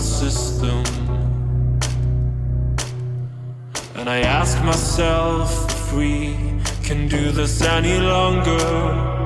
system. And I ask myself if we can do this any longer.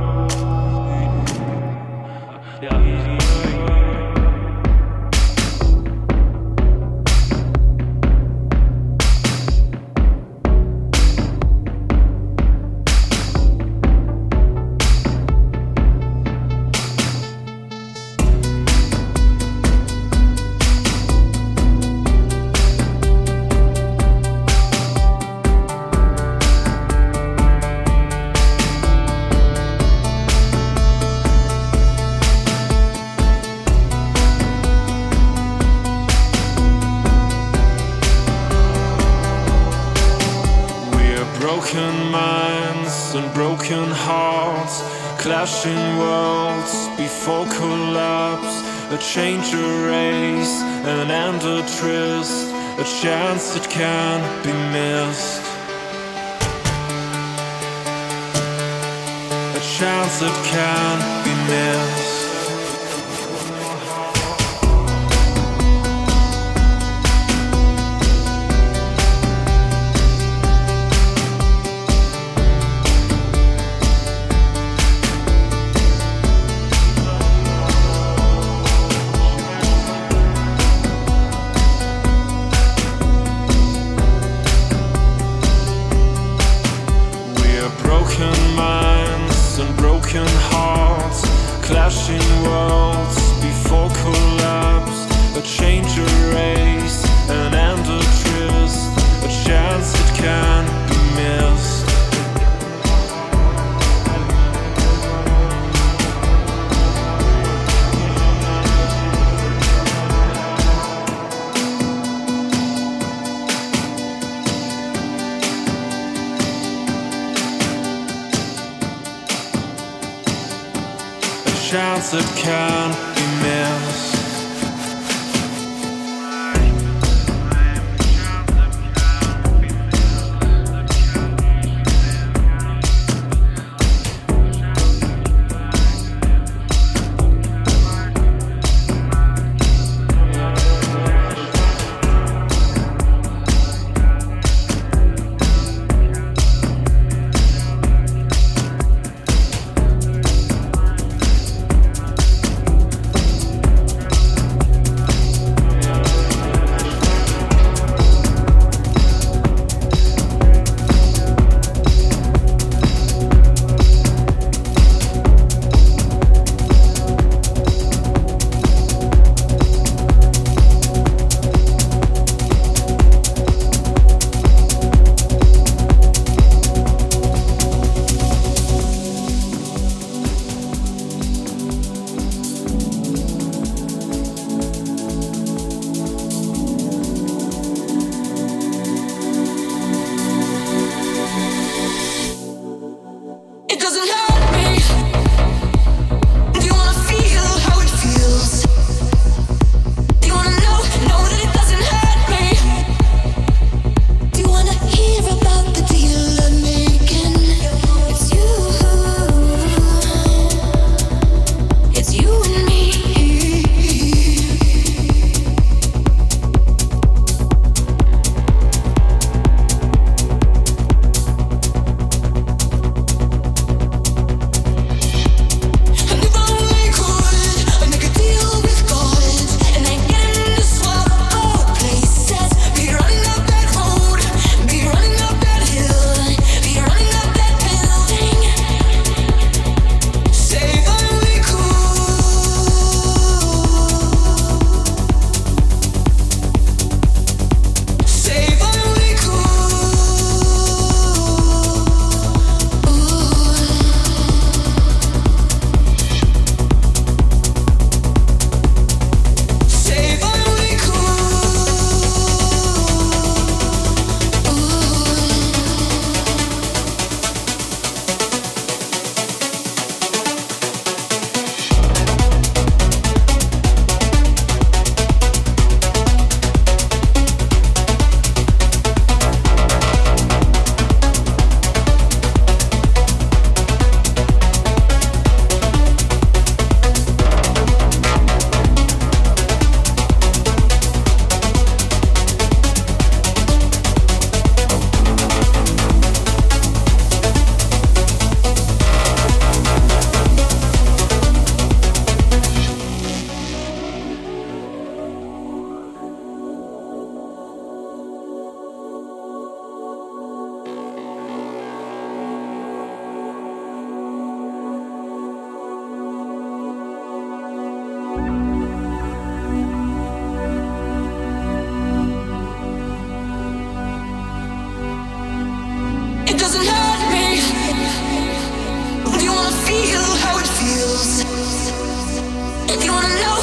of count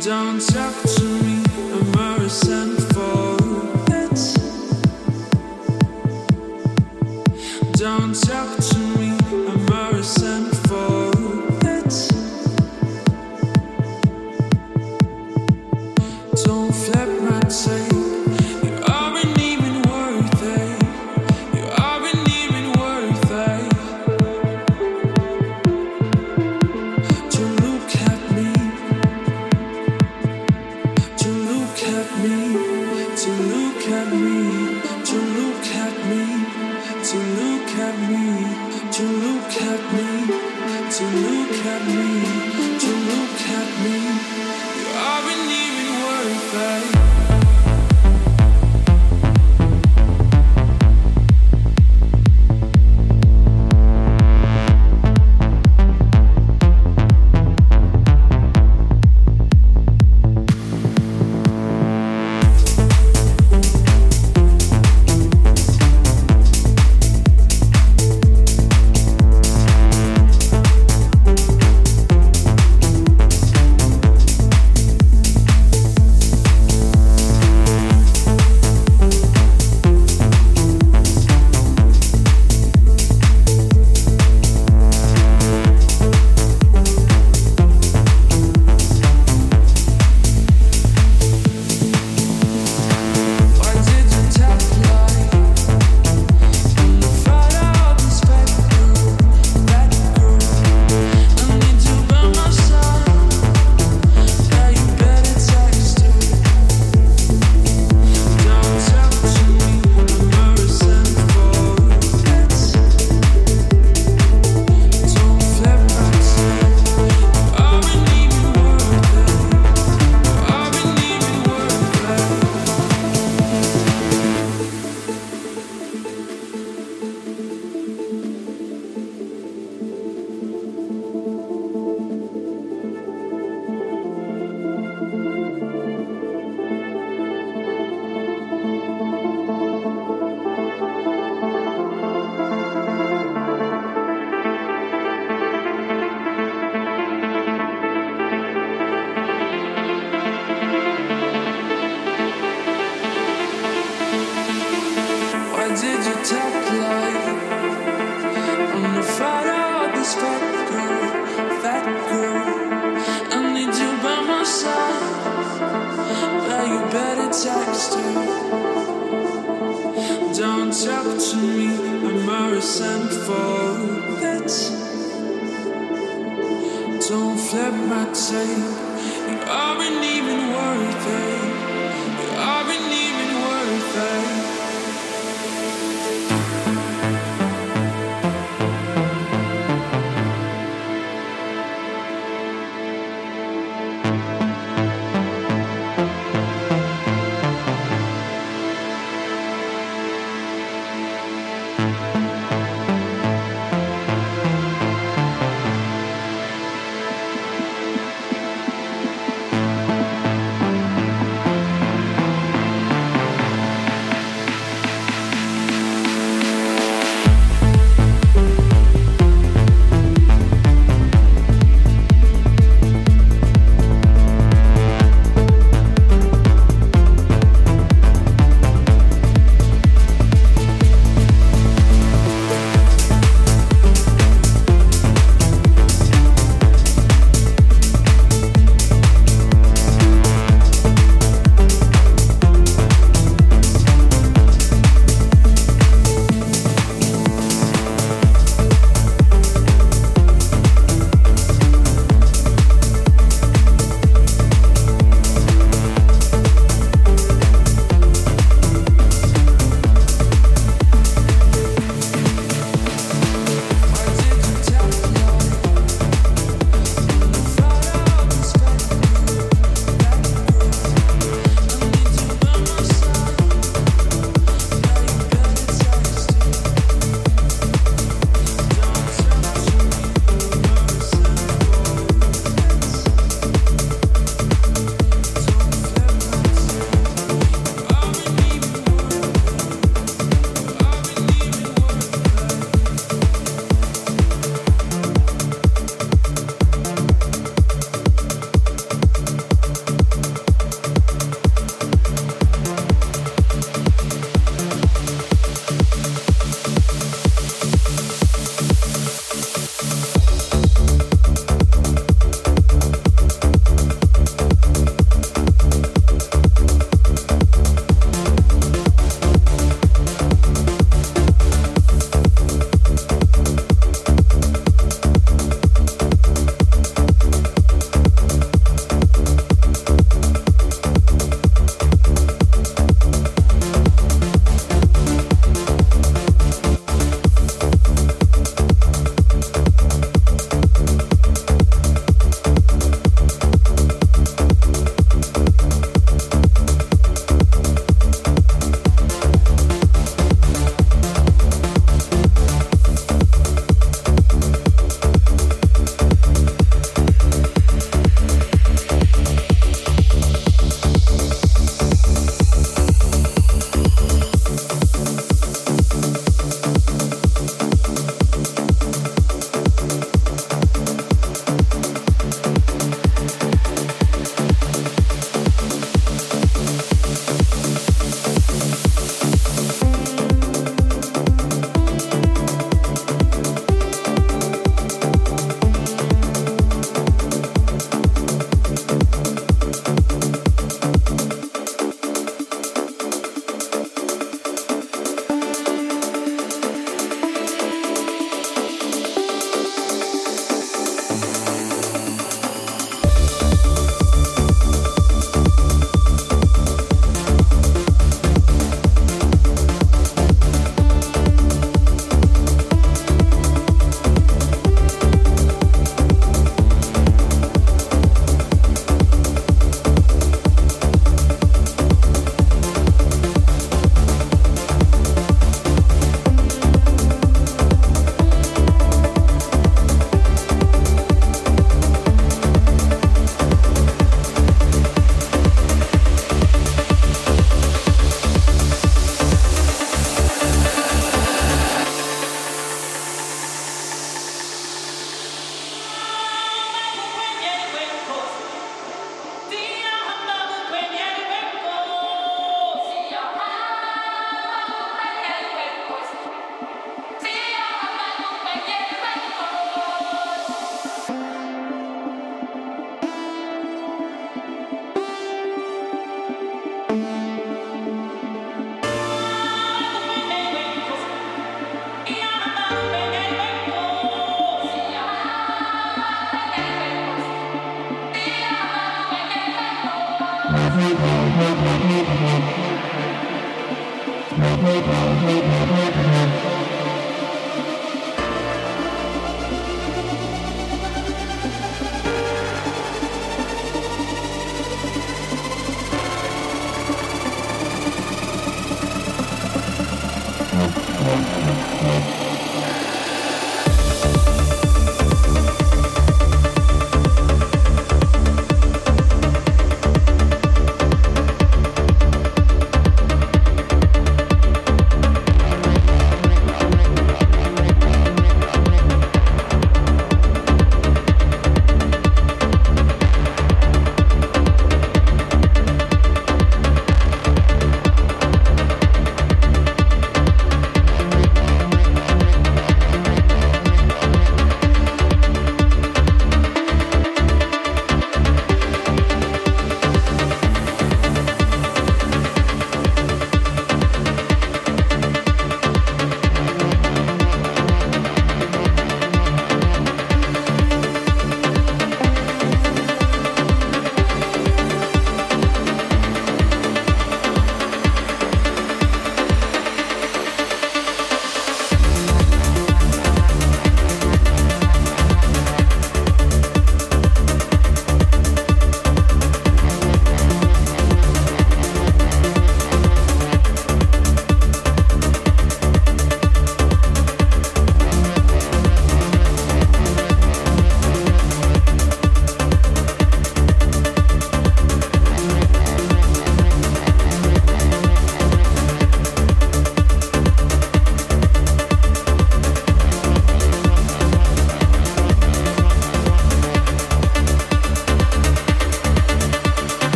Don't talk to me, I'm more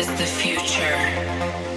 is the future.